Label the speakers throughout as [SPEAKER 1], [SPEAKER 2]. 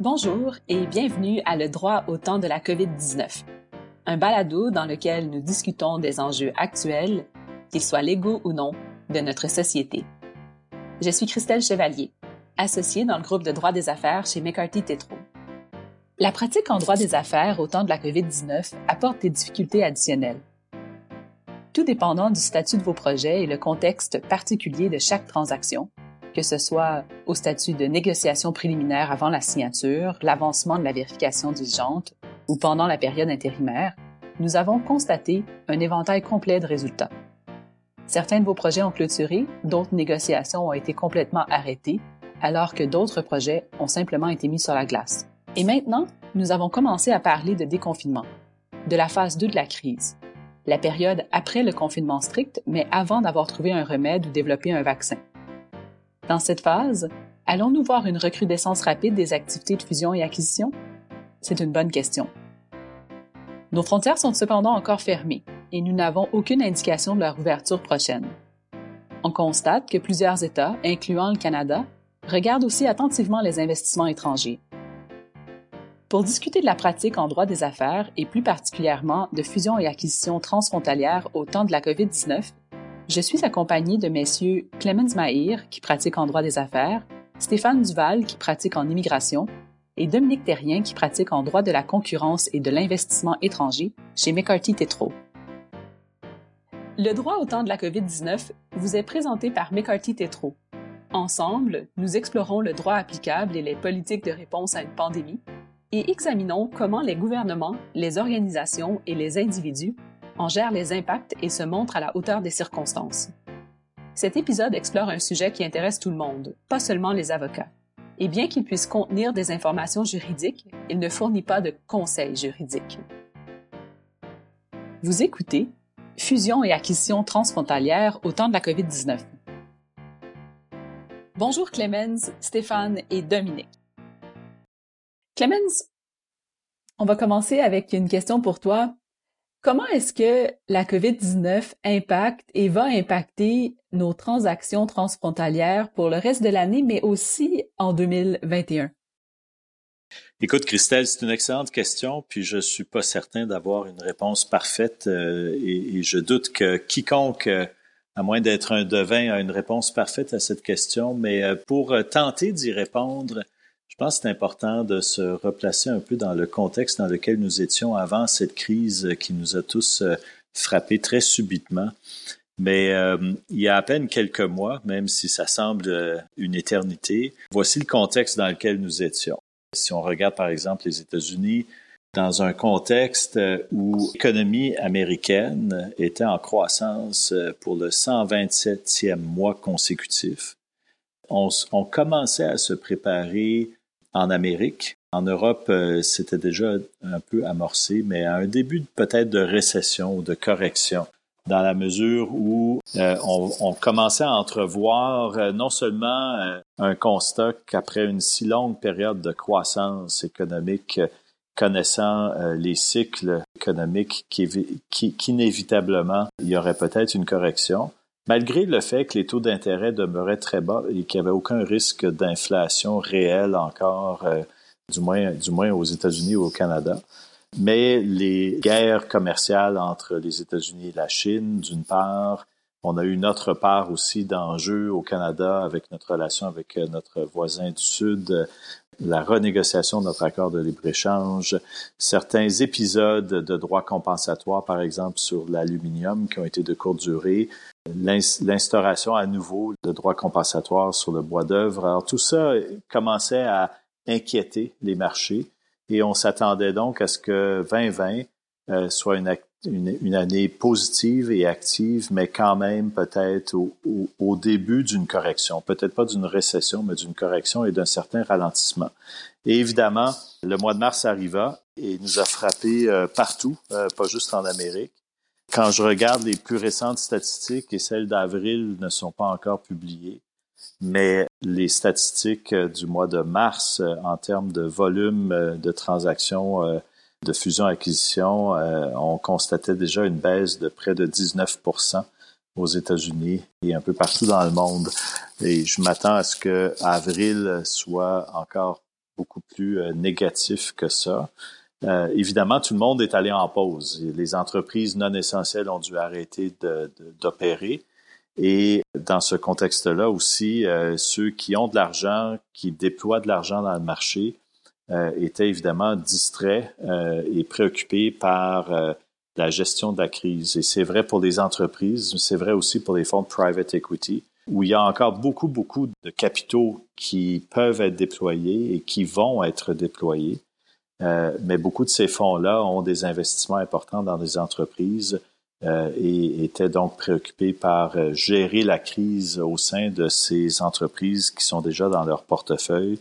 [SPEAKER 1] Bonjour et bienvenue à Le droit au temps de la COVID-19, un balado dans lequel nous discutons des enjeux actuels, qu'ils soient légaux ou non, de notre société. Je suis Christelle Chevalier, associée dans le groupe de droit des affaires chez McCarthy Tétrault. La pratique en droit des affaires au temps de la COVID-19 apporte des difficultés additionnelles. Tout dépendant du statut de vos projets et le contexte particulier de chaque transaction, que ce soit au statut de négociation préliminaire avant la signature, l'avancement de la vérification diligente ou pendant la période intérimaire, nous avons constaté un éventail complet de résultats. Certains de vos projets ont clôturé, d'autres négociations ont été complètement arrêtées, alors que d'autres projets ont simplement été mis sur la glace. Et maintenant, nous avons commencé à parler de déconfinement, de la phase 2 de la crise, la période après le confinement strict, mais avant d'avoir trouvé un remède ou développé un vaccin. Dans cette phase, allons-nous voir une recrudescence rapide des activités de fusion et acquisition? C'est une bonne question. Nos frontières sont cependant encore fermées et nous n'avons aucune indication de leur ouverture prochaine. On constate que plusieurs États, incluant le Canada, regardent aussi attentivement les investissements étrangers. Pour discuter de la pratique en droit des affaires et plus particulièrement de fusion et acquisition transfrontalières au temps de la COVID-19, je suis accompagnée de messieurs Clemens Mahir, qui pratique en droit des affaires, Stéphane Duval, qui pratique en immigration, et Dominique Terrien, qui pratique en droit de la concurrence et de l'investissement étranger chez McCarthy Tétrault. Le droit au temps de la COVID-19 vous est présenté par McCarthy Tétrault. Ensemble, nous explorons le droit applicable et les politiques de réponse à une pandémie et examinons comment les gouvernements, les organisations et les individus en gère les impacts et se montre à la hauteur des circonstances. Cet épisode explore un sujet qui intéresse tout le monde, pas seulement les avocats. Et bien qu'il puisse contenir des informations juridiques, il ne fournit pas de conseils juridiques. Vous écoutez Fusion et acquisition transfrontalière au temps de la COVID-19. Bonjour Clemens, Stéphane et Dominique. Clemens, on va commencer avec une question pour toi. Comment est-ce que la COVID-19 impacte et va impacter nos transactions transfrontalières pour le reste de l'année, mais aussi en 2021?
[SPEAKER 2] Écoute, Christelle, c'est une excellente question, puis je suis pas certain d'avoir une réponse parfaite euh, et, je doute que quiconque, euh, à moins d'être un devin, a une réponse parfaite à cette question. Mais euh, pour tenter d'y répondre, pense que c'est important de se replacer un peu dans le contexte dans lequel nous étions avant cette crise qui nous a tous euh, frappés très subitement. Mais euh, il y a à peine quelques mois, même si ça semble euh, une éternité, voici le contexte dans lequel nous étions. Si on regarde par exemple les États-Unis, dans un contexte où l'économie américaine était en croissance pour le 127e mois consécutif, on, on commençait à se préparer en Amérique. En Europe, euh, c'était déjà un peu amorcé, mais à un début peut-être de récession ou de correction, dans la mesure où euh, on, commençait à entrevoir euh, non seulement un constat qu'après une si longue période de croissance économique, connaissant les cycles économiques qui, qu'inévitablement, il y aurait peut-être une correction, Malgré le fait que les taux d'intérêt demeuraient très bas et qu'il n'y avait aucun risque d'inflation réelle encore, euh, du, moins, du moins aux États-Unis ou au Canada, mais les guerres commerciales entre les États-Unis et la Chine, d'une part, on a eu notre part aussi d'enjeux au Canada avec notre relation avec euh, notre voisin du Sud, la renégociation de notre accord de libre-échange, certains épisodes de droits compensatoires, par exemple sur l'aluminium, qui ont été de courte durée, l'instauration à nouveau de droits compensatoires sur le bois d'œuvre. Alors tout ça commençait à inquiéter les marchés et on s'attendait donc à ce que 2020 euh, soit une, année positive et active, mais quand même peut-être au, début d'une correction, peut-être pas d'une récession, mais d'une correction et d'un certain ralentissement. Et évidemment, le mois de mars arriva et nous a frappé euh, partout, euh, pas juste en Amérique. Quand je regarde les plus récentes statistiques et celles d'avril ne sont pas encore publiées, mais les statistiques euh, du mois de mars euh, en termes de volume euh, de transactions de fusion-acquisition, on constatait déjà une baisse de près de 19% aux États-Unis et un peu partout dans le monde. Et je m'attends à ce que avril soit encore beaucoup plus négatif que ça. Évidemment, tout le monde est allé en pause. Les entreprises non essentielles ont dû arrêter d'opérer. Et dans ce contexte-là aussi, ceux qui ont de l'argent, qui déploient de l'argent dans le marché, étaient évidemment distraits et préoccupés par la gestion de la crise. Et c'est vrai pour les entreprises, c'est vrai aussi pour les fonds de private equity, où il y a encore beaucoup, beaucoup de capitaux qui peuvent être déployés et qui vont être déployés. Euh, mais beaucoup de ces fonds-là ont des investissements importants dans des entreprises euh, et étaient donc préoccupés par euh, gérer la crise au sein de ces entreprises qui sont déjà dans leur portefeuille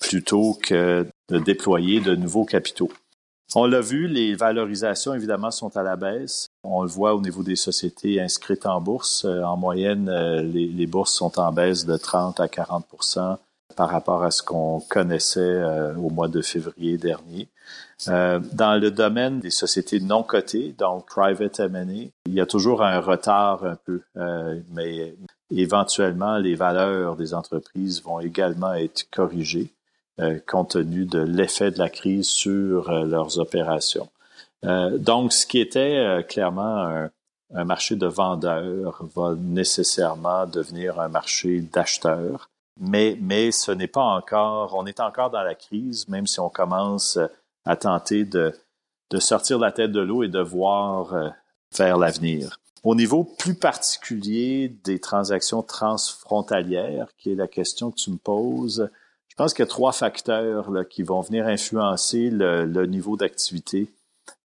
[SPEAKER 2] plutôt que de déployer de nouveaux capitaux. On l'a vu, les valorisations, évidemment, sont à la baisse. On le voit au niveau des sociétés inscrites en bourse. En moyenne, euh, les, bourses sont en baisse de 30 à 40 par rapport à ce qu'on connaissait euh, au mois de février dernier. dans le domaine des sociétés non cotées, donc private M&A, il y a toujours un retard un peu, mais éventuellement, les valeurs des entreprises vont également être corrigées. Euh, compte tenu de l'effet de la crise sur euh, leurs opérations. Euh, donc, ce qui était clairement un, marché de vendeurs va nécessairement devenir un marché d'acheteurs. Mais, ce n'est pas encore, on est encore dans la crise, même si on commence à tenter de, de sortir la tête de l'eau et de voir vers l'avenir. Au niveau plus particulier des transactions transfrontalières, qui est la question que tu me poses, je pense qu'il y a trois facteurs qui vont venir influencer le, le niveau d'activité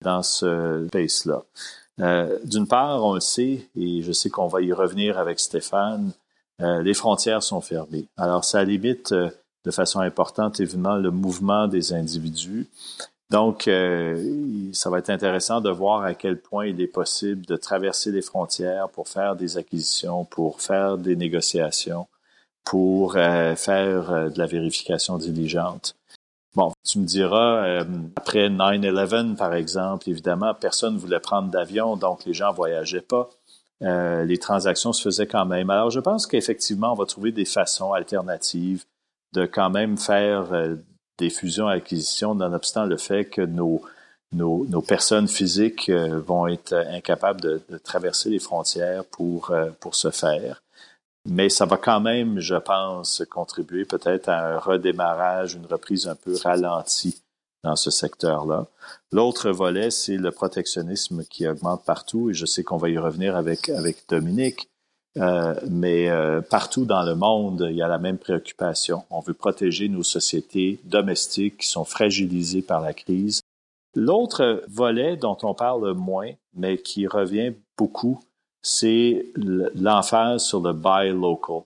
[SPEAKER 2] dans ce space-là. Euh, D'une part, on le sait, et je sais qu'on va y revenir avec Stéphane, euh, les frontières sont fermées. Alors, ça limite euh, de façon importante, évidemment, le mouvement des individus. Donc, euh, ça va être intéressant de voir à quel point il est possible de traverser les frontières pour faire des acquisitions, pour faire des négociations pour euh, faire euh, de la vérification diligente. Bon, tu me diras, euh, après 9-11, par exemple, évidemment, personne ne voulait prendre d'avion, donc les gens voyageaient pas. Les transactions se faisaient quand même. Alors, je pense qu'effectivement, on va trouver des façons alternatives de quand même faire des fusions-acquisitions, nonobstant le fait que nos, nos, personnes physiques vont être incapables de, de, traverser les frontières pour, pour se faire mais ça va quand même, je pense, contribuer peut-être à un redémarrage, une reprise un peu ralentie dans ce secteur-là. L'autre volet, c'est le protectionnisme qui augmente partout, et je sais qu'on va y revenir avec, avec Dominique, euh, mais euh, partout dans le monde, il y a la même préoccupation. On veut protéger nos sociétés domestiques qui sont fragilisées par la crise. L'autre volet dont on parle moins, mais qui revient beaucoup, c'est l'emphase sur le buy local.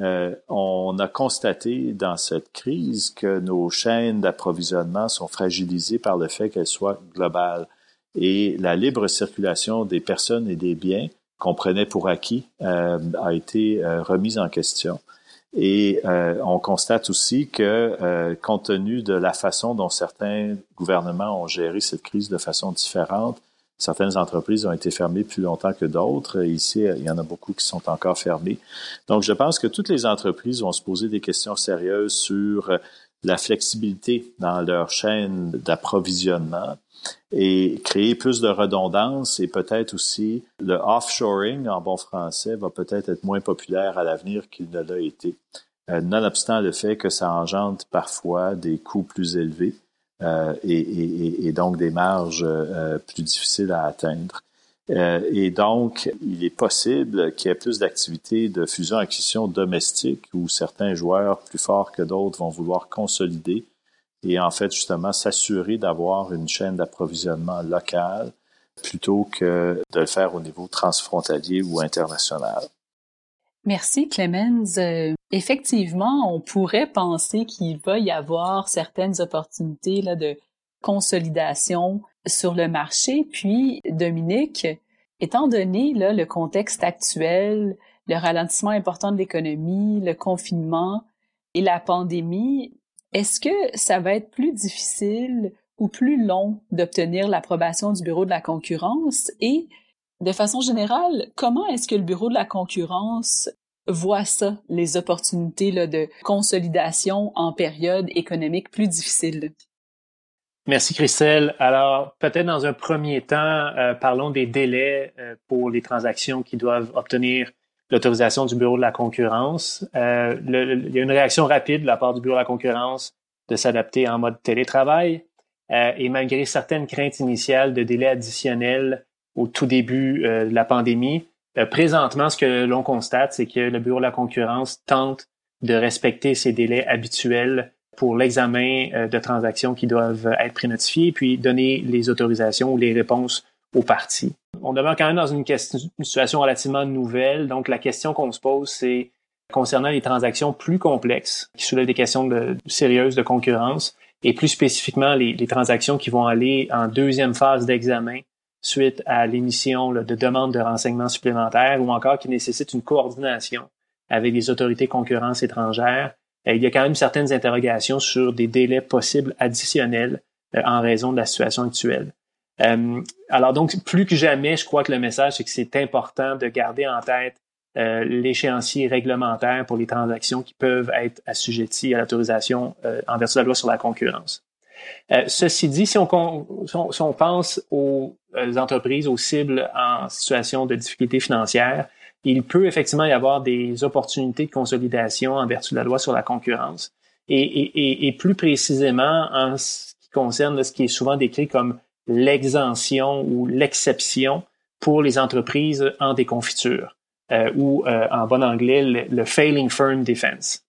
[SPEAKER 2] Euh, on a constaté dans cette crise que nos chaînes d'approvisionnement sont fragilisées par le fait qu'elles soient globales. Et la libre circulation des personnes et des biens qu'on prenait pour acquis euh, a été euh, remise en question. Et on constate aussi que, compte tenu de la façon dont certains gouvernements ont géré cette crise de façon différente, Certaines entreprises ont été fermées plus longtemps que d'autres. Ici, il y en a beaucoup qui sont encore fermées. Donc, je pense que toutes les entreprises vont se poser des questions sérieuses sur la flexibilité dans leur chaîne d'approvisionnement et créer plus de redondance et peut-être aussi le offshoring en bon français va peut-être être moins populaire à l'avenir qu'il ne l'a été, euh, nonobstant le fait que ça engendre parfois des coûts plus élevés euh, et, donc des marges euh, plus difficiles à atteindre. Euh, et donc, il est possible qu'il y ait plus d'activités de fusion-acquisition domestique où certains joueurs plus forts que d'autres vont vouloir consolider et en fait justement s'assurer d'avoir une chaîne d'approvisionnement locale plutôt que de le faire au niveau transfrontalier ou international.
[SPEAKER 1] Merci Clemens. Euh, effectivement, on pourrait penser qu'il va y avoir certaines opportunités là, de consolidation sur le marché. Puis, Dominique, étant donné là, le contexte actuel, le ralentissement important de l'économie, le confinement et la pandémie, est-ce que ça va être plus difficile ou plus long d'obtenir l'approbation du Bureau de la concurrence? Et de façon générale, comment est-ce que le Bureau de la concurrence voit ça, les opportunités de consolidation en période économique plus difficile?
[SPEAKER 3] Merci Christelle. Alors peut-être dans un premier temps, euh, parlons des délais euh, pour les transactions qui doivent obtenir l'autorisation du Bureau de la concurrence. Euh, il y a une réaction rapide de la part du Bureau de la concurrence de s'adapter en mode télétravail. et malgré certaines craintes initiales de délais additionnels au tout début de la pandémie, présentement, ce que l'on constate, c'est que le Bureau de la concurrence tente de respecter ces délais habituels pour l'examen euh, de transactions qui doivent être prénotifiées, puis donner les autorisations ou les réponses aux parties. On demeure quand même dans une, situation relativement nouvelle, donc la question qu'on se pose, c'est concernant les transactions plus complexes, qui soulèvent des questions sérieuses de concurrence, et plus spécifiquement les, transactions qui vont aller en deuxième phase d'examen suite à l'émission de demandes de renseignements supplémentaires ou encore qui nécessitent une coordination avec les autorités concurrence étrangères euh, il y a quand même certaines interrogations sur des délais possibles additionnels euh, en raison de la situation actuelle. Euh, alors donc, plus que jamais, je crois que le message, c'est que c'est important de garder en tête l'échéancier réglementaire pour les transactions qui peuvent être assujetties à l'autorisation en vertu de la loi sur la concurrence. ceci dit, si on, si on pense aux entreprises, aux cibles en situation de difficulté financière, il peut effectivement y avoir des opportunités de consolidation en vertu de la loi sur la concurrence. Et, plus précisément en ce qui concerne ce qui est souvent décrit comme l'exemption ou l'exception pour les entreprises en déconfiture, euh, ou euh, en bon anglais, le, failing firm defense.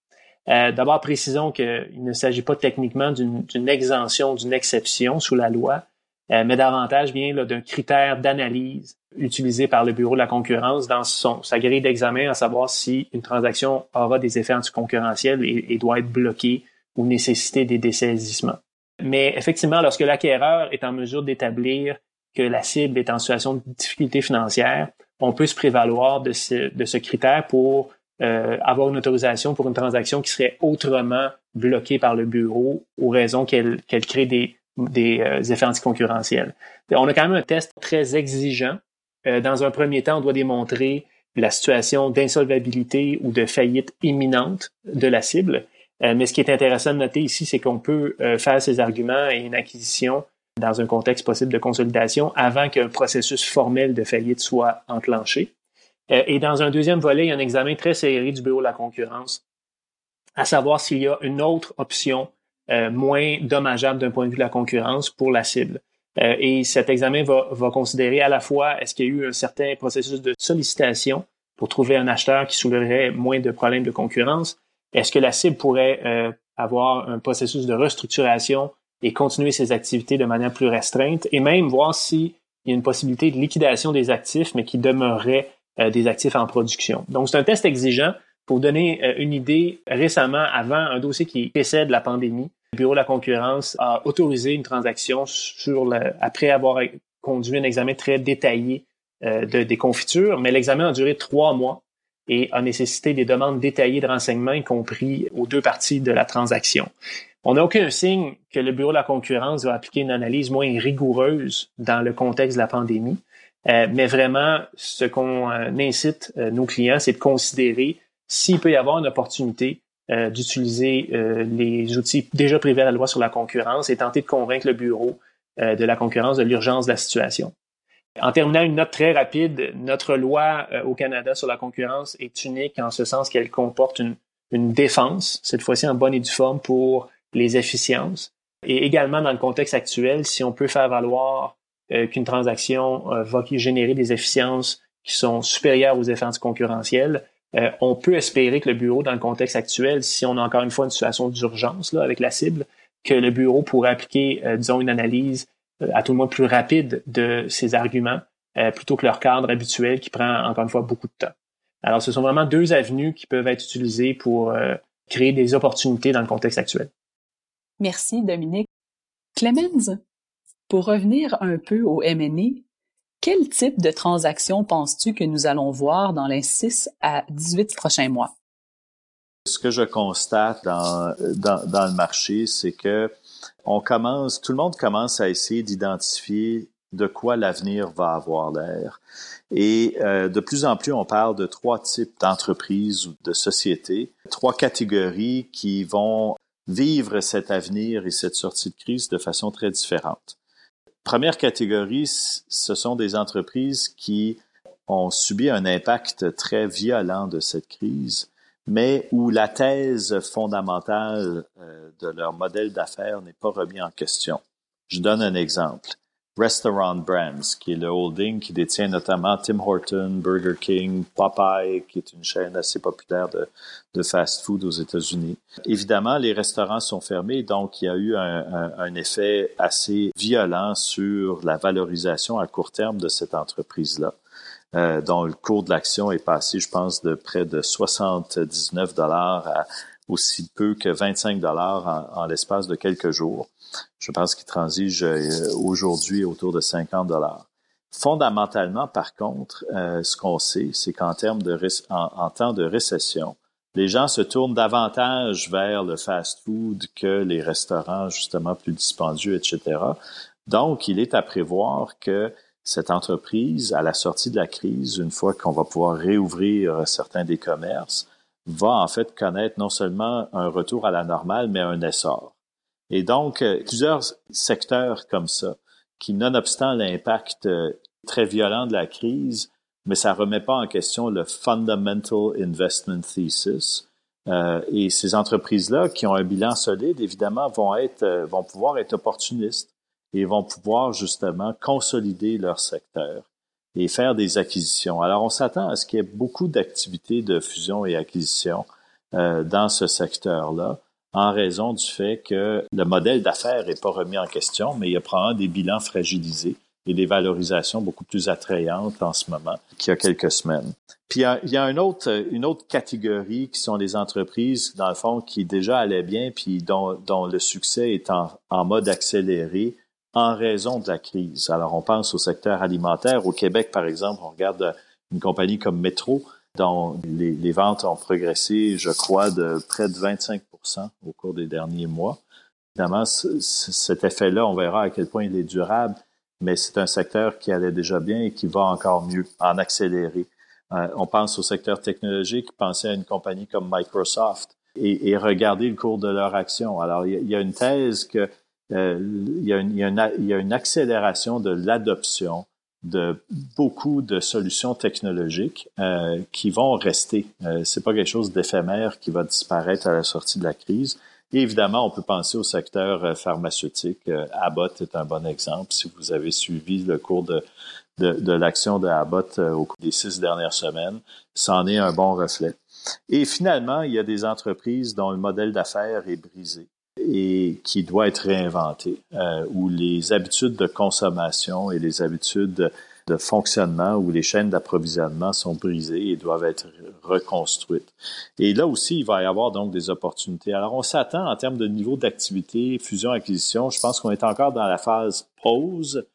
[SPEAKER 3] Euh, D'abord, précisons qu'il ne s'agit pas techniquement d'une exemption, d'une exception sous la loi, mais davantage vient d'un critère d'analyse utilisé par le Bureau de la concurrence dans son, sa grille d'examen, à savoir si une transaction aura des effets anticoncurrentiels et, et doit être bloquée ou nécessiter des dessaisissements. Mais effectivement, lorsque l'acquéreur est en mesure d'établir que la cible est en situation de difficulté financière, on peut se prévaloir de ce, de ce critère pour euh, avoir une autorisation pour une transaction qui serait autrement bloquée par le bureau aux raisons qu'elle crée des, des euh, effets anticoncurrentiels. On a quand même un test très exigeant. Euh, dans un premier temps, on doit démontrer la situation d'insolvabilité ou de faillite imminente de la cible. Euh, mais ce qui est intéressant de noter ici, c'est qu'on peut faire ces arguments et une acquisition dans un contexte possible de consolidation avant qu'un processus formel de faillite soit enclenché. Et dans un deuxième volet, il y a un examen très serré du Bureau de la concurrence, à savoir s'il y a une autre option euh, moins dommageable d'un point de vue de la concurrence pour la cible. Euh, et cet examen va, va considérer à la fois est-ce qu'il y a eu un certain processus de sollicitation pour trouver un acheteur qui soulèverait moins de problèmes de concurrence, est-ce que la cible pourrait euh, avoir un processus de restructuration et continuer ses activités de manière plus restreinte, et même voir s'il y a une possibilité de liquidation des actifs, mais qui demeurerait des actifs en production. Donc, c'est un test exigeant. Pour donner une idée, récemment, avant un dossier qui précède la pandémie, le Bureau de la concurrence a autorisé une transaction sur après avoir conduit un examen très détaillé euh, de, des confitures, mais l'examen a duré trois mois et a nécessité des demandes détaillées de renseignements, y compris aux deux parties de la transaction. On n'a aucun signe que le Bureau de la concurrence va appliquer une analyse moins rigoureuse dans le contexte de la pandémie, euh, mais vraiment, ce qu'on euh, incite nos clients, c'est de considérer s'il peut y avoir une opportunité euh, d'utiliser euh, les outils déjà prévus à la loi sur la concurrence et tenter de convaincre le bureau euh, de la concurrence de l'urgence de la situation. En terminant, une note très rapide, notre loi au Canada sur la concurrence est unique en ce sens qu'elle comporte une, une défense, cette fois-ci en bonne et due forme pour les efficiences. Et également dans le contexte actuel, si on peut faire valoir qu'une transaction va générer des efficiences qui sont supérieures aux effets anticoncurrentiels, euh, on peut espérer que le bureau, dans le contexte actuel, si on a encore une fois une situation d'urgence là, avec la cible, que le bureau pourrait appliquer, euh, disons, une analyse euh, à tout le moins plus rapide de ces arguments plutôt que leur cadre habituel qui prend encore une fois beaucoup de temps. Alors, ce sont vraiment deux avenues qui peuvent être utilisées pour créer des opportunités dans le contexte actuel.
[SPEAKER 1] Merci, Dominique. Clemens, pour revenir un peu au MNE, quel type de transaction penses-tu que nous allons voir dans les 6 à 18 prochains mois?
[SPEAKER 2] Ce que je constate dans, dans, le marché, c'est que on commence, tout le monde commence à essayer d'identifier de quoi l'avenir va avoir l'air. Et euh, de plus en plus, on parle de trois types d'entreprises ou de sociétés, trois catégories qui vont vivre cet avenir et cette sortie de crise de façon très différente. Première catégorie, ce sont des entreprises qui ont subi un impact très violent de cette crise, mais où la thèse fondamentale euh, de leur modèle d'affaires n'est pas remis en question. Je donne un exemple. Restaurant Brands, qui est le holding qui détient notamment Tim Horton, Burger King, Popeye, qui est une chaîne assez populaire de, de fast-food aux États-Unis. Évidemment, les restaurants sont fermés, donc il y a eu un, effet assez violent sur la valorisation à court terme de cette entreprise-là. Euh, dont le cours de l'action est passé, je pense, de près de 79 dollars à aussi peu que 25 dollars en l'espace de quelques jours. Je pense qu'il transige euh, aujourd'hui autour de 50 dollars. Fondamentalement, par contre, euh, ce qu'on sait, c'est qu'en termes de en, temps de récession, les gens se tournent davantage vers le fast-food que les restaurants justement plus dispendieux, etc. Donc, il est à prévoir que cette entreprise, à la sortie de la crise, une fois qu'on va pouvoir réouvrir certains des commerces, va en fait connaître non seulement un retour à la normale, mais un essor. Et donc, euh, plusieurs secteurs comme ça, qui, nonobstant l'impact euh, très violent de la crise, mais ça remet pas en question le fundamental investment thesis. Euh, et ces entreprises-là, qui ont un bilan solide, évidemment, vont être, vont pouvoir être opportunistes et vont pouvoir justement consolider leur secteur et faire des acquisitions. Alors, on s'attend à ce qu'il y ait beaucoup d'activités de fusion et acquisition dans ce secteur-là en raison du fait que le modèle d'affaires n'est pas remis en question, mais il y a probablement des bilans fragilisés et des valorisations beaucoup plus attrayantes en ce moment qu'il y a quelques semaines. Puis il y a, une, autre, une autre catégorie qui sont les entreprises, dans le fond, qui déjà allaient bien, puis dont, le succès est en, en mode accéléré en raison de la crise. Alors, on pense au secteur alimentaire. Au Québec, par exemple, on regarde une compagnie comme Metro, dont les, les ventes ont progressé, je crois, de près de 25 au cours des derniers mois. Évidemment, cet effet-là, on verra à quel point il est durable, mais c'est un secteur qui allait déjà bien et qui va encore mieux, en accélérer. Euh, on pense au secteur technologique, pensez à une compagnie comme Microsoft et, regarder le cours de leur action. Alors, il y, a une thèse que y a une accélération de l'adoption de beaucoup de solutions technologiques euh, qui vont rester. Euh, c'est pas quelque chose d'éphémère qui va disparaître à la sortie de la crise. Et évidemment, on peut penser au secteur euh, pharmaceutique. Euh, Abbott est un bon exemple. Si vous avez suivi le cours de, de, de l'action de Abbott au cours des six dernières semaines, c'en est un bon reflet. Et finalement, il y a des entreprises dont le modèle d'affaires est brisé et qui doit être réinventé, euh, où les habitudes de consommation et les habitudes de fonctionnement où les chaînes d'approvisionnement sont brisées et doivent être reconstruites. Et là aussi, il va y avoir donc des opportunités. Alors, on s'attend en termes de niveau d'activité, fusion-acquisition. Je pense qu'on est encore dans la phase pause,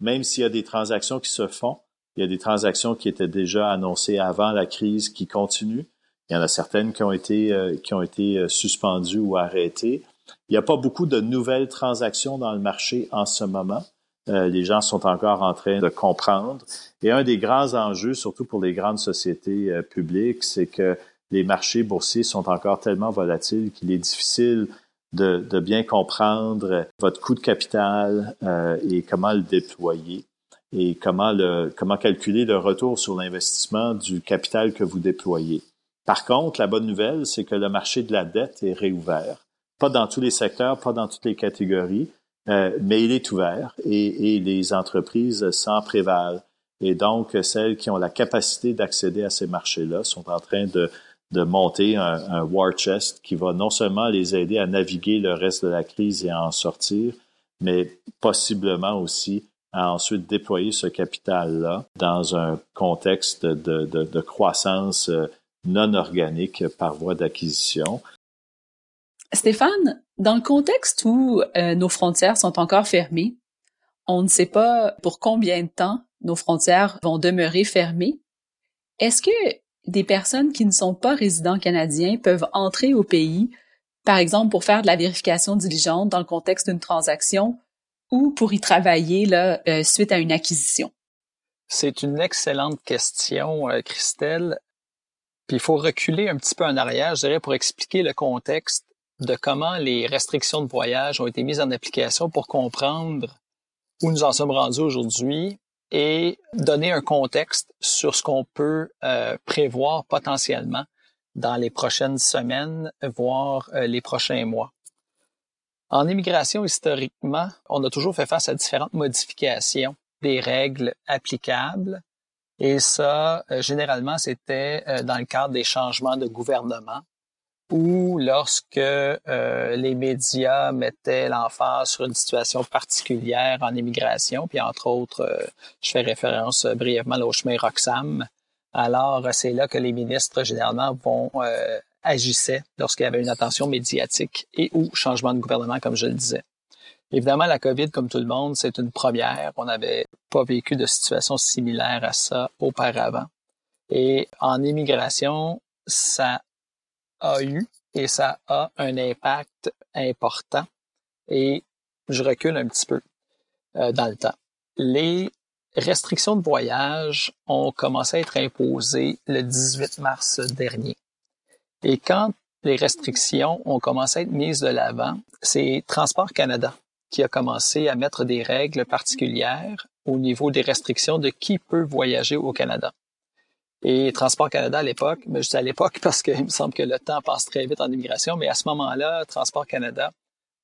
[SPEAKER 2] même s'il y a des transactions qui se font. Il y a des transactions qui étaient déjà annoncées avant la crise qui continuent. Il y en a certaines qui ont été, euh, qui ont été euh, suspendues ou arrêtées. Il n'y a pas beaucoup de nouvelles transactions dans le marché en ce moment. Euh, les gens sont encore en train de comprendre. Et un des grands enjeux, surtout pour les grandes sociétés euh, publiques, c'est que les marchés boursiers sont encore tellement volatiles qu'il est difficile de, bien comprendre votre coût de capital euh, et comment le déployer et comment, le, comment calculer le retour sur l'investissement du capital que vous déployez. Par contre, la bonne nouvelle, c'est que le marché de la dette est réouvert pas dans tous les secteurs, pas dans toutes les catégories, euh, mais il est ouvert et, les entreprises s'en prévalent. Et donc, celles qui ont la capacité d'accéder à ces marchés-là sont en train de, de monter un, un, war chest qui va non seulement les aider à naviguer le reste de la crise et à en sortir, mais possiblement aussi à ensuite déployer ce capital-là dans un contexte de, de, de croissance euh, non organique par voie d'acquisition.
[SPEAKER 1] Stéphane, dans le contexte où euh, nos frontières sont encore fermées, on ne sait pas pour combien de temps nos frontières vont demeurer fermées. Est-ce que des personnes qui ne sont pas résidents canadiens peuvent entrer au pays, par exemple pour faire de la vérification diligente dans le contexte d'une transaction, ou pour y travailler là, euh, suite à une acquisition?
[SPEAKER 4] C'est une excellente question, euh, Christelle. Puis il faut reculer un petit peu en arrière, je dirais, pour expliquer le contexte de comment les restrictions de voyage ont été mises en application pour comprendre où nous en sommes rendus aujourd'hui et donner un contexte sur ce qu'on peut euh, prévoir potentiellement dans les prochaines semaines, voire euh, les prochains mois. En immigration, historiquement, on a toujours fait face à différentes modifications des règles applicables. Et ça, euh, généralement, c'était dans le cadre des changements de gouvernement ou lorsque euh, les médias mettaient l'emphase sur une situation particulière en immigration, puis entre autres, euh, je fais référence euh, brièvement au chemin Roxham, alors c'est là que les ministres généralement vont agissaient lorsqu'il y avait une attention médiatique et ou changement de gouvernement, comme je le disais. Évidemment, la COVID, comme tout le monde, c'est une première. On n'avait pas vécu de situation similaire à ça auparavant. Et en immigration, ça a eu et ça a un impact important. Et je recule un petit peu euh, dans le temps. Les restrictions de voyage ont commencé à être imposées le 18 mars dernier. Et quand les restrictions ont commencé à être mises de l'avant, c'est Transport Canada qui a commencé à mettre des règles particulières au niveau des restrictions de qui peut voyager au Canada. Et Transport Canada à l'époque, mais je dis à l'époque parce qu'il me semble que le temps passe très vite en immigration, mais à ce moment-là, Transport Canada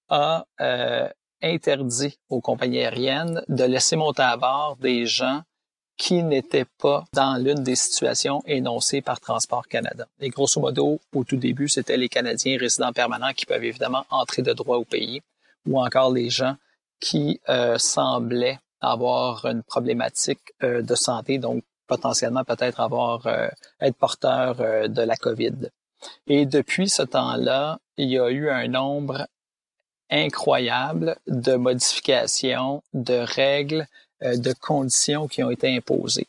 [SPEAKER 4] a euh, interdit aux compagnies aériennes de laisser monter à bord des gens qui n'étaient pas dans l'une des situations énoncées par Transport Canada. Et grosso modo, au tout début, c'était les Canadiens résidents permanents qui peuvent évidemment entrer de droit au pays, ou encore les gens qui euh, semblaient avoir une problématique euh, de santé, donc potentiellement peut-être avoir euh, être porteur euh, de la COVID. Et depuis ce temps-là, il y a eu un nombre incroyable de modifications, de règles, euh, de conditions qui ont été imposées.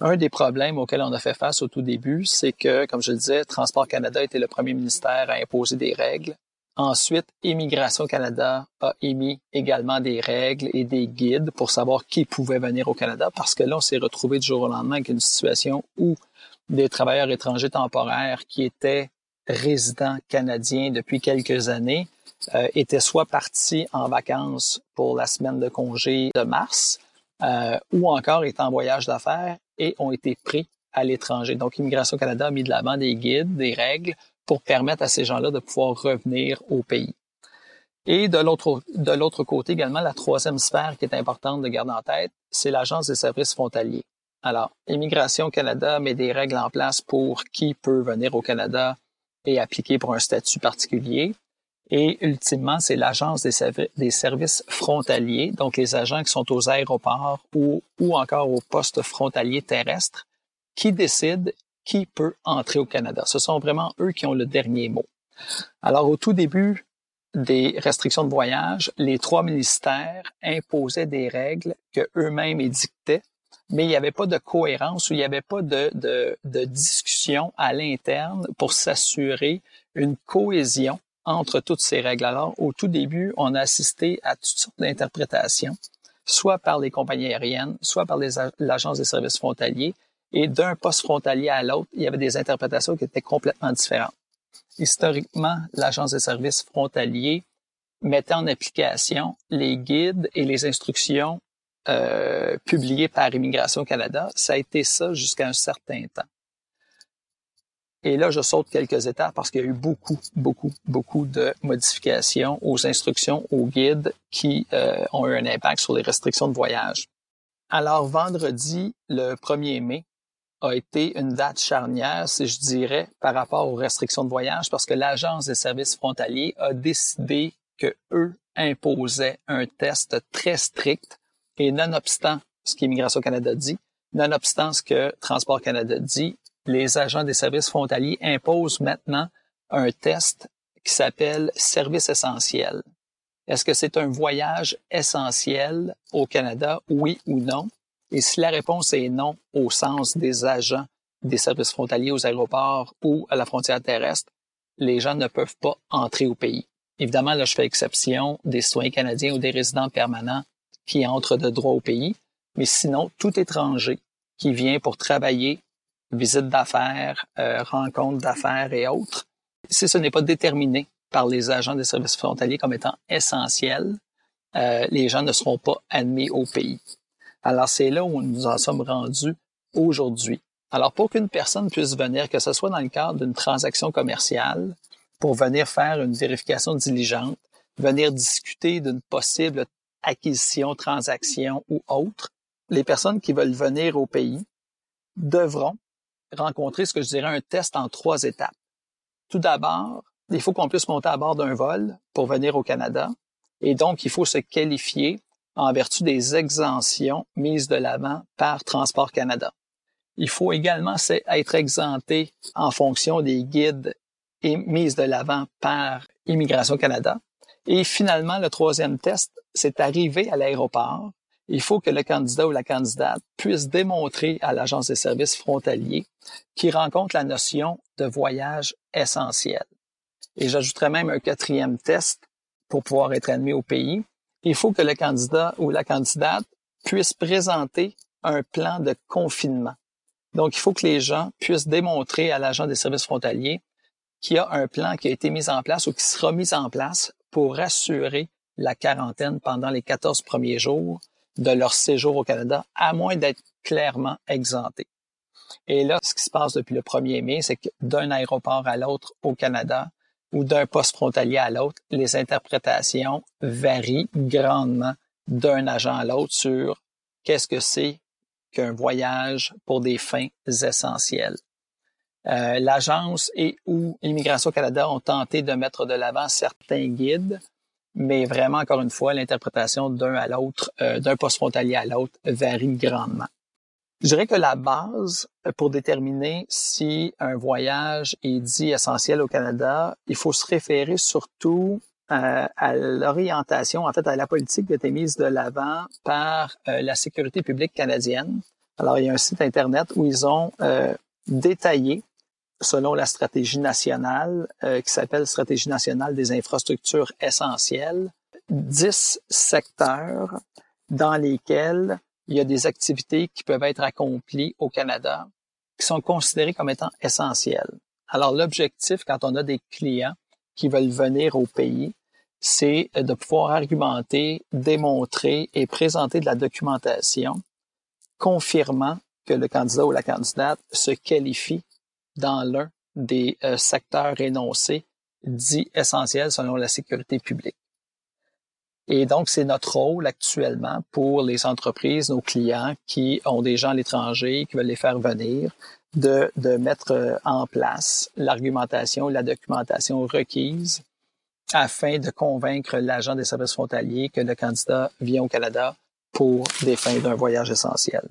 [SPEAKER 4] Un des problèmes auxquels on a fait face au tout début, c'est que, comme je le disais, Transport Canada était le premier ministère à imposer des règles Ensuite, Immigration Canada a émis également des règles et des guides pour savoir qui pouvait venir au Canada parce que là, on s'est retrouvé du jour au lendemain avec une situation où des travailleurs étrangers temporaires qui étaient résidents canadiens depuis quelques années euh, étaient soit partis en vacances pour la semaine de congé de mars euh, ou encore étaient en voyage d'affaires et ont été pris à l'étranger. Donc, Immigration Canada a mis de l'avant des guides, des règles pour permettre à ces gens-là de pouvoir revenir au pays. Et de l'autre, de l'autre côté également, la troisième sphère qui est importante de garder en tête, c'est l'Agence des services frontaliers. Alors, Immigration Canada met des règles en place pour qui peut venir au Canada et appliquer pour un statut particulier. Et ultimement, c'est l'Agence des, des, services frontaliers, donc les agents qui sont aux aéroports ou, ou encore aux postes frontaliers terrestres, qui décident qui peut entrer au Canada. Ce sont vraiment eux qui ont le dernier mot. Alors, au tout début des restrictions de voyage, les trois ministères imposaient des règles que eux-mêmes édictaient, mais il n'y avait pas de cohérence ou il n'y avait pas de, de, de discussion à l'interne pour s'assurer une cohésion entre toutes ces règles. Alors, au tout début, on a assisté à toutes sortes d'interprétations, soit par les compagnies aériennes, soit par l'Agence des services frontaliers, et d'un poste frontalier à l'autre, il y avait des interprétations qui étaient complètement différentes. Historiquement, l'Agence des services frontaliers mettait en application les guides et les instructions euh, publiées par Immigration Canada. Ça a été ça jusqu'à un certain temps. Et là, je saute quelques étapes parce qu'il y a eu beaucoup, beaucoup, beaucoup de modifications aux instructions, aux guides qui euh, ont eu un impact sur les restrictions de voyage. Alors, vendredi, le 1er mai, a été une date charnière, si je dirais, par rapport aux restrictions de voyage, parce que l'Agence des services frontaliers a décidé que eux imposaient un test très strict et nonobstant ce qu'Immigration Canada dit, nonobstant ce que Transport Canada dit, les agents des services frontaliers imposent maintenant un test qui s'appelle service essentiel. Est-ce que c'est un voyage essentiel au Canada, oui ou non? Et si la réponse est non au sens des agents des services frontaliers aux aéroports ou à la frontière terrestre, les gens ne peuvent pas entrer au pays. Évidemment, là, je fais exception des citoyens canadiens ou des résidents permanents qui entrent de droit au pays, mais sinon, tout étranger qui vient pour travailler, visite d'affaires, euh, rencontres d'affaires et autres, si ce n'est pas déterminé par les agents des services frontaliers comme étant essentiel, euh, les gens ne seront pas admis au pays. Alors, c'est là où nous en sommes rendus aujourd'hui. Alors, pour qu'une personne puisse venir, que ce soit dans le cadre d'une transaction commerciale, pour venir faire une vérification diligente, venir discuter d'une possible acquisition, transaction ou autre, les personnes qui veulent venir au pays devront rencontrer ce que je dirais un test en trois étapes. Tout d'abord, il faut qu'on puisse monter à bord d'un vol pour venir au Canada et donc il faut se qualifier en vertu des exemptions mises de l'avant par Transport Canada. Il faut également être exempté en fonction des guides mises de l'avant par Immigration Canada. Et finalement, le troisième test, c'est arrivé à l'aéroport. Il faut que le candidat ou la candidate puisse démontrer à l'Agence des services frontaliers qu'il rencontre la notion de voyage essentiel. Et j'ajouterais même un quatrième test pour pouvoir être admis au pays. Il faut que le candidat ou la candidate puisse présenter un plan de confinement. Donc, il faut que les gens puissent démontrer à l'agent des services frontaliers qu'il y a un plan qui a été mis en place ou qui sera mis en place pour assurer la quarantaine pendant les 14 premiers jours de leur séjour au Canada, à moins d'être clairement exemptés. Et là, ce qui se passe depuis le 1er mai, c'est que d'un aéroport à l'autre au Canada ou d'un poste frontalier à l'autre, les interprétations varient grandement d'un agent à l'autre sur qu'est-ce que c'est qu'un voyage pour des fins essentielles. Euh, L'agence et ou Immigration Canada ont tenté de mettre de l'avant certains guides, mais vraiment, encore une fois, l'interprétation d'un à l'autre, euh, d'un poste frontalier à l'autre varie grandement. Je dirais que la base pour déterminer si un voyage est dit essentiel au Canada, il faut se référer surtout euh, à l'orientation, en fait, à la politique qui a été mise de l'avant par euh, la sécurité publique canadienne. Alors, il y a un site Internet où ils ont euh, détaillé, selon la stratégie nationale, qui s'appelle Stratégie nationale des infrastructures essentielles, dix secteurs dans lesquels il y a des activités qui peuvent être accomplies au Canada qui sont considérées comme étant essentielles. Alors, l'objectif, quand on a des clients qui veulent venir au pays, c'est de pouvoir argumenter, démontrer et présenter de la documentation confirmant que le candidat ou la candidate se qualifie dans l'un des euh, secteurs énoncés dits essentiels selon la sécurité publique. Et donc, c'est notre rôle actuellement pour les entreprises, nos clients qui ont des gens à l'étranger, qui veulent les faire venir, de, de mettre euh, en place l'argumentation, la documentation requise afin de convaincre l'agent des services frontaliers que le candidat vient au Canada pour des fins d'un voyage essentiel.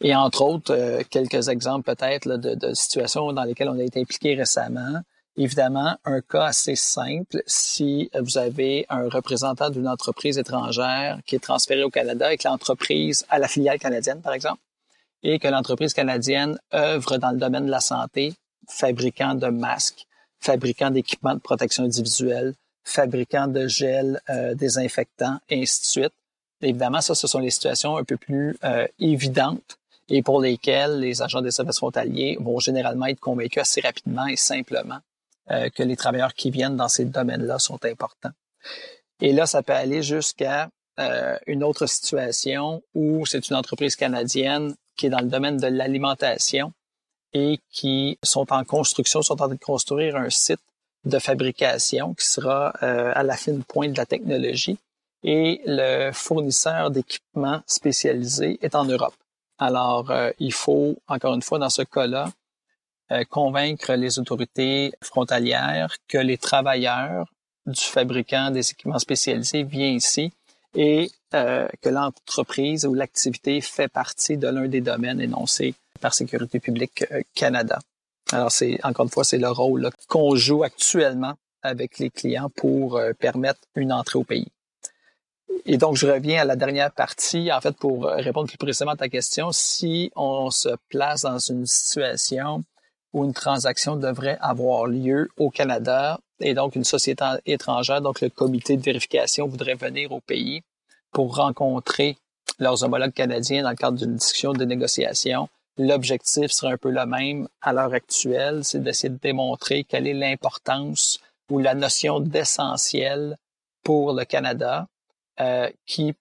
[SPEAKER 4] Et entre autres, euh, quelques exemples peut-être de, de situations dans lesquelles on a été impliqué récemment. Évidemment, un cas assez simple, si vous avez un représentant d'une entreprise étrangère qui est transféré au Canada et que l'entreprise a la filiale canadienne, par exemple, et que l'entreprise canadienne œuvre dans le domaine de la santé, fabricant de masques, fabricant d'équipements de protection individuelle, fabricant de gel euh, désinfectants, et ainsi de suite. Évidemment, ça, ce sont les situations un peu plus euh, évidentes et pour lesquelles les agents des services frontaliers vont généralement être convaincus assez rapidement et simplement euh, que les travailleurs qui viennent dans ces domaines-là sont importants. Et là, ça peut aller jusqu'à euh, une autre situation où c'est une entreprise canadienne qui est dans le domaine de l'alimentation et qui sont en construction, sont en train de construire un site de fabrication qui sera euh, à la fine pointe de la technologie et le fournisseur d'équipements spécialisés est en Europe. Alors, il faut, encore une fois, dans ce cas-là, euh, convaincre les autorités frontalières que les travailleurs du fabricant des équipements spécialisés viennent ici et euh, que l'entreprise ou l'activité fait partie de l'un des domaines énoncés par Sécurité publique euh, Canada. Alors, c'est encore une fois, c'est le rôle qu'on joue actuellement avec les clients pour permettre une entrée au pays. Et donc, je reviens à la dernière partie, en fait, pour répondre plus précisément à ta question. Si on se place dans une situation où une transaction devrait avoir lieu au Canada et donc une société étrangère, donc le comité de vérification voudrait venir au pays pour rencontrer leurs homologues canadiens dans le cadre d'une discussion de négociation. L'objectif serait un peu le même à l'heure actuelle, c'est d'essayer de démontrer quelle est l'importance ou la notion d'essentiel pour le Canada euh, qui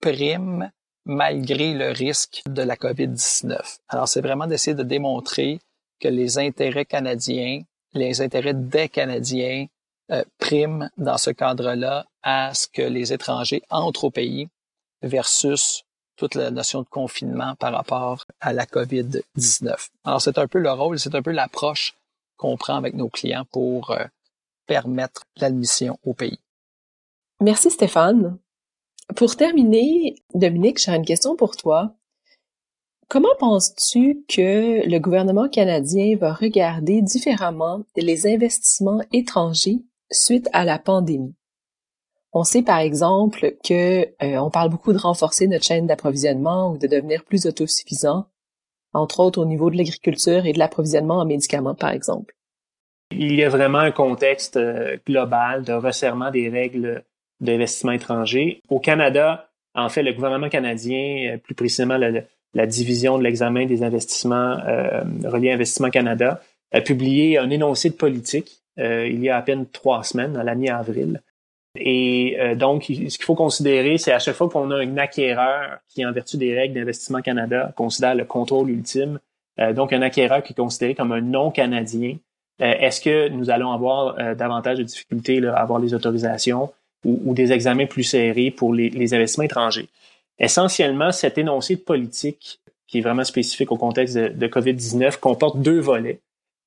[SPEAKER 4] prime malgré le risque de la COVID-19. Alors, c'est vraiment d'essayer de démontrer que les intérêts canadiens, les intérêts des Canadiens euh, priment dans ce cadre-là à ce que les étrangers entrent au pays versus toute la notion de confinement par rapport à la COVID-19. Alors, c'est un peu le rôle, c'est un peu l'approche qu'on prend avec nos clients pour euh, permettre l'admission au pays.
[SPEAKER 1] Merci Stéphane. Pour terminer, Dominique, j'ai une question pour toi. Comment penses-tu que le gouvernement canadien va regarder différemment les investissements étrangers suite à la pandémie? On sait par exemple que euh, on parle beaucoup de renforcer notre chaîne d'approvisionnement ou de devenir plus autosuffisant, entre autres au niveau de l'agriculture et de l'approvisionnement en médicaments par exemple.
[SPEAKER 3] Il y a vraiment un contexte euh, global de resserrement des règles d'investissement étranger. Au Canada, en fait, le gouvernement canadien, euh, plus précisément la, division de l'examen des investissements euh, reliés à Investissement Canada, a publié un énoncé de politique euh, il y a à peine trois semaines, à la mi-avril. Et euh, donc, ce qu'il faut considérer, c'est à chaque fois qu'on a un acquéreur qui, en vertu des règles d'Investissement Canada, considère le contrôle ultime, donc un acquéreur qui est considéré comme un non-canadien, est-ce que nous allons avoir davantage de difficultés à avoir les autorisations? ou, des examens plus serrés pour les, investissements étrangers? Essentiellement, cet énoncé de politique, qui est vraiment spécifique au contexte de, COVID-19, comporte deux volets.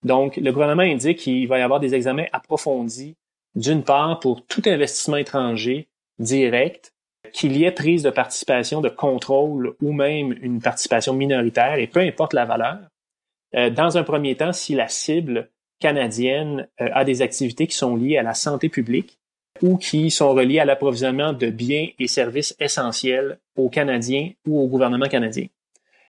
[SPEAKER 3] Donc, le gouvernement indique qu'il va y avoir des examens approfondis, d'une part pour tout investissement étranger direct, qu'il y ait prise de participation de contrôle ou même une participation minoritaire, et peu importe la valeur. Euh, dans un premier temps, si la cible canadienne euh, a des activités qui sont liées à la santé publique, ou qui sont reliés à l'approvisionnement de biens et services essentiels aux Canadiens ou au gouvernement canadien.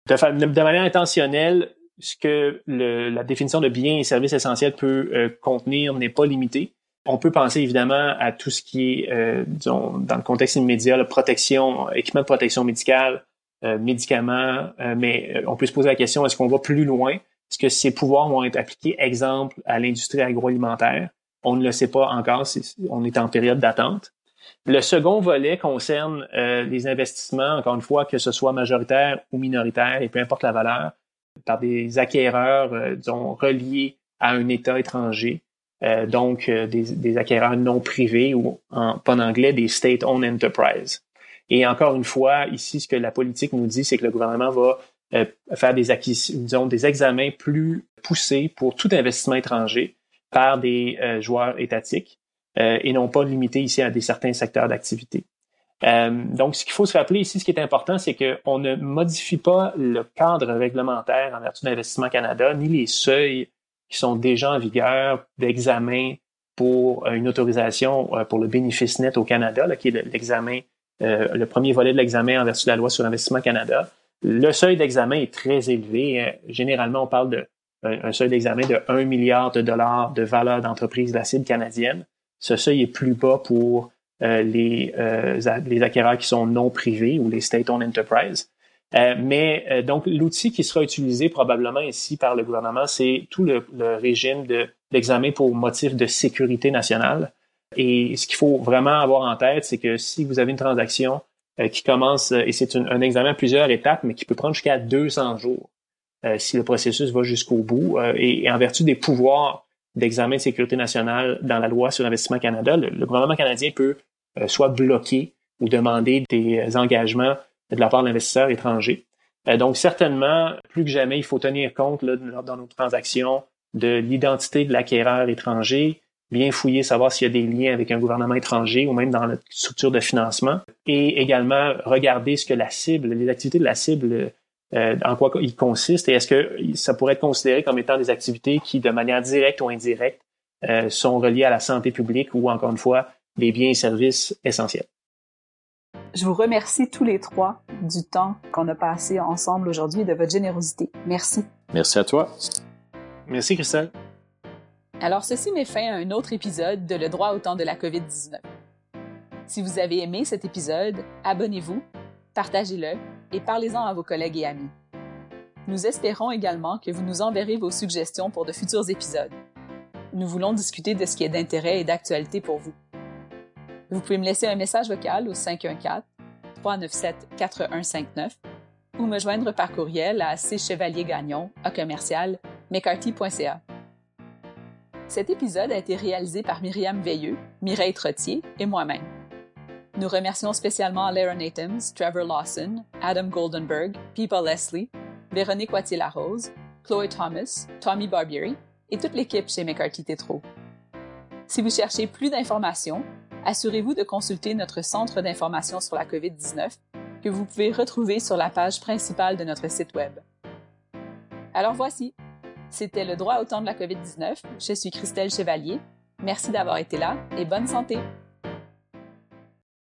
[SPEAKER 3] De, manière intentionnelle, ce que la définition de biens et services essentiels peut euh, contenir n'est pas limité. On peut penser évidemment à tout ce qui est, euh, disons, dans le contexte immédiat, la protection, équipement de protection médicale, euh, médicaments, mais on peut se poser la question, est-ce qu'on va plus loin? Est-ce que ces pouvoirs vont être appliqués, exemple, à l'industrie agroalimentaire? On ne le sait pas encore, on est en période d'attente. Le second volet concerne euh, les investissements, encore une fois, que ce soit majoritaire ou minoritaire, et peu importe la valeur, par des acquéreurs, euh, disons, reliés à un État étranger, euh, donc des, acquéreurs non privés ou, en, pas en anglais, des state-owned enterprises. Et encore une fois, ici, ce que la politique nous dit, c'est que le gouvernement va faire des disons, des examens plus poussés pour tout investissement étranger par des euh, joueurs étatiques euh, et non pas limité ici à des certains secteurs d'activité. Euh, donc, ce qu'il faut se rappeler ici, ce qui est important, c'est qu'on ne modifie pas le cadre réglementaire en vertu d'Investissement Canada, ni les seuils qui sont déjà en vigueur d'examen pour une autorisation pour le bénéfice net au Canada, là, qui est l'examen, le premier volet de l'examen en vertu de la loi sur l'Investissement Canada. Le seuil d'examen est très élevé. Généralement, on parle de un, seuil d'examen de 1 milliard de dollars de valeur d'entreprise de canadienne. Ce seuil est plus bas pour euh, les, euh, les acquéreurs qui sont non privés ou les state-owned enterprises. Euh, mais donc l'outil qui sera utilisé probablement ici par le gouvernement, c'est tout le, régime de d'examen pour motif de sécurité nationale. Et ce qu'il faut vraiment avoir en tête, c'est que si vous avez une transaction qui commence, et c'est un examen à plusieurs étapes, mais qui peut prendre jusqu'à 200 jours. Euh, si le processus va jusqu'au bout. Euh, et, en vertu des pouvoirs d'examen de sécurité nationale dans la loi sur l'investissement Canada, le, gouvernement canadien peut euh, soit bloquer ou demander des engagements de la part de l'investisseur étranger. donc, certainement, plus que jamais, il faut tenir compte là, dans nos transactions de l'identité de l'acquéreur étranger, bien fouiller, savoir s'il y a des liens avec un gouvernement étranger ou même dans la structure de financement, et également regarder ce que la cible, les activités de la cible euh, en quoi il consiste et est-ce que ça pourrait être considéré comme étant des activités qui, de manière directe ou indirecte, euh, sont reliées à la santé publique ou, encore une fois, des biens et services essentiels?
[SPEAKER 1] Je vous remercie tous les trois du temps qu'on a passé ensemble aujourd'hui et de votre générosité. Merci.
[SPEAKER 2] Merci à toi.
[SPEAKER 3] Merci, Christelle.
[SPEAKER 1] Alors ceci met fin à un autre épisode de Le droit au temps de la COVID-19. Si vous avez aimé cet épisode, abonnez-vous, partagez-le et parlez-en à vos collègues et amis. Nous espérons également que vous nous enverrez vos suggestions pour de futurs épisodes. Nous voulons discuter de ce qui est d'intérêt et d'actualité pour vous. Vous pouvez me laisser un message vocal au 514 397 4159 ou me joindre par courriel à cchevaliergagnon à commercial mccarthy.ca. Cet épisode a été réalisé par Myriam Veilleux, Mireille Trottier et moi-même. Nous remercions spécialement Lara Nathan, Trevor Lawson, Adam Goldenberg, Pipa Leslie, Véronique Wattier-Larose, Chloe Thomas, Tommy Barbieri et toute l'équipe chez McCarthy Tétro. Si vous cherchez plus d'informations, assurez-vous de consulter notre centre d'information sur la COVID-19 que vous pouvez retrouver sur la page principale de notre site Web. Alors voici, c'était le droit au temps de la COVID-19. Je suis Christelle Chevalier. Merci d'avoir été là et bonne santé!